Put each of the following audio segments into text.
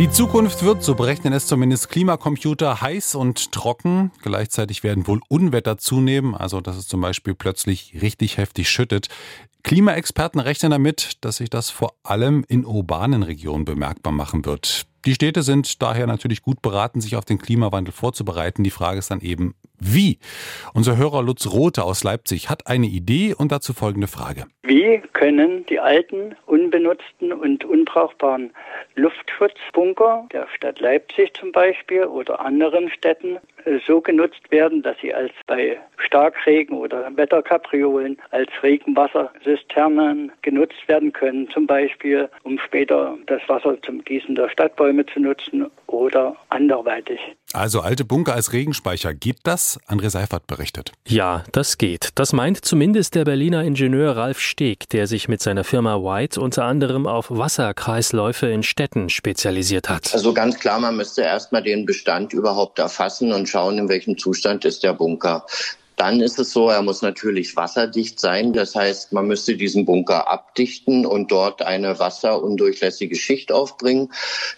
Die Zukunft wird, so berechnen es zumindest Klimacomputer, heiß und trocken. Gleichzeitig werden wohl Unwetter zunehmen, also dass es zum Beispiel plötzlich richtig heftig schüttet. Klimaexperten rechnen damit, dass sich das vor allem in urbanen Regionen bemerkbar machen wird. Die Städte sind daher natürlich gut beraten, sich auf den Klimawandel vorzubereiten. Die Frage ist dann eben, wie? Unser Hörer Lutz Rote aus Leipzig hat eine Idee und dazu folgende Frage. Wie können die alten, unbenutzten und unbrauchbaren Luftschutzbunker der Stadt Leipzig zum Beispiel oder anderen Städten äh, so genutzt werden, dass sie als bei Starkregen oder Wetterkapriolen als Regenwasserzisternen genutzt werden können, zum Beispiel um später das Wasser zum Gießen der Stadtbäume zu nutzen oder anderweitig. Also alte Bunker als Regenspeicher, geht das? André Seifert berichtet. Ja, das geht. Das meint zumindest der Berliner Ingenieur Ralf Steg, der sich mit seiner Firma White unter anderem auf Wasserkreisläufe in Städten spezialisiert hat. Also ganz klar, man müsste erstmal den Bestand überhaupt erfassen und schauen, in welchem Zustand ist der Bunker. Dann ist es so, er muss natürlich wasserdicht sein. Das heißt, man müsste diesen Bunker abdichten und dort eine wasserundurchlässige Schicht aufbringen.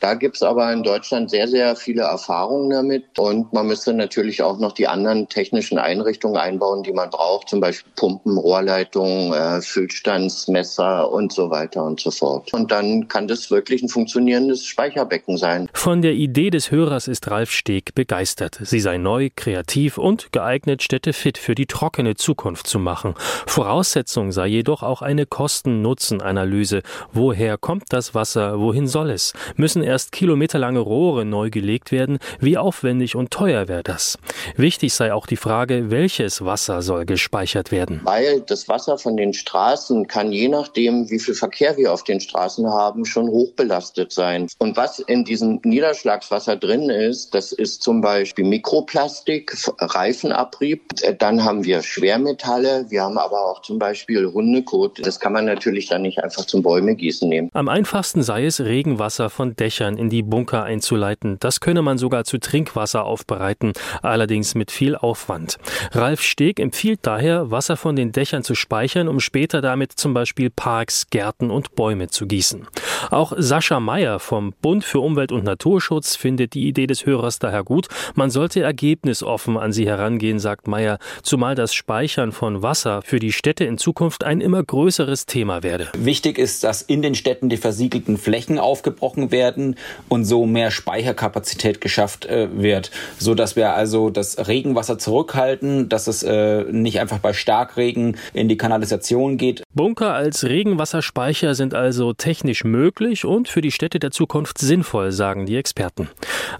Da gibt's aber in Deutschland sehr, sehr viele Erfahrungen damit. Und man müsste natürlich auch noch die anderen technischen Einrichtungen einbauen, die man braucht, zum Beispiel Pumpen, Rohrleitungen, äh, Füllstandsmesser und so weiter und so fort. Und dann kann das wirklich ein funktionierendes Speicherbecken sein. Von der Idee des Hörers ist Ralf Steg begeistert. Sie sei neu, kreativ und geeignet, Städte fit für die trockene Zukunft zu machen. Voraussetzung sei jedoch auch eine Kosten-Nutzen-Analyse. Woher kommt das Wasser? Wohin soll es? Müssen erst kilometerlange Rohre neu gelegt werden? Wie aufwendig und teuer wäre das? Wichtig sei auch die Frage, welches Wasser soll gespeichert werden? Weil das Wasser von den Straßen kann je nachdem, wie viel Verkehr wir auf den Straßen haben, schon hochbelastet sein. Und was in diesem Niederschlagswasser drin ist, das ist zum Beispiel Mikroplastik, Reifenabrieb, dann haben wir Schwermetalle, wir haben aber auch zum Beispiel Hundekot. Das kann man natürlich dann nicht einfach zum Bäume gießen nehmen. Am einfachsten sei es, Regenwasser von Dächern in die Bunker einzuleiten. Das könne man sogar zu Trinkwasser aufbereiten, allerdings mit viel Aufwand. Ralf Steg empfiehlt daher, Wasser von den Dächern zu speichern, um später damit zum Beispiel Parks, Gärten und Bäume zu gießen. Auch Sascha Meyer vom Bund für Umwelt und Naturschutz findet die Idee des Hörers daher gut. Man sollte ergebnisoffen an sie herangehen, sagt Meyer zumal das Speichern von Wasser für die Städte in Zukunft ein immer größeres Thema werde. Wichtig ist, dass in den Städten die versiegelten Flächen aufgebrochen werden und so mehr Speicherkapazität geschafft äh, wird, so dass wir also das Regenwasser zurückhalten, dass es äh, nicht einfach bei Starkregen in die Kanalisation geht. Bunker als Regenwasserspeicher sind also technisch möglich und für die Städte der Zukunft sinnvoll, sagen die Experten.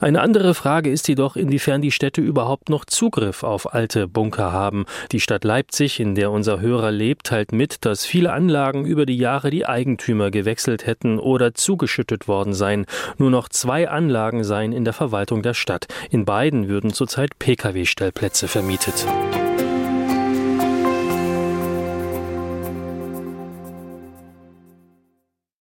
Eine andere Frage ist jedoch, inwiefern die Städte überhaupt noch Zugriff auf alte Bunker haben. Die Stadt Leipzig, in der unser Hörer lebt, teilt mit, dass viele Anlagen über die Jahre die Eigentümer gewechselt hätten oder zugeschüttet worden seien. Nur noch zwei Anlagen seien in der Verwaltung der Stadt. In beiden würden zurzeit Pkw-Stellplätze vermietet.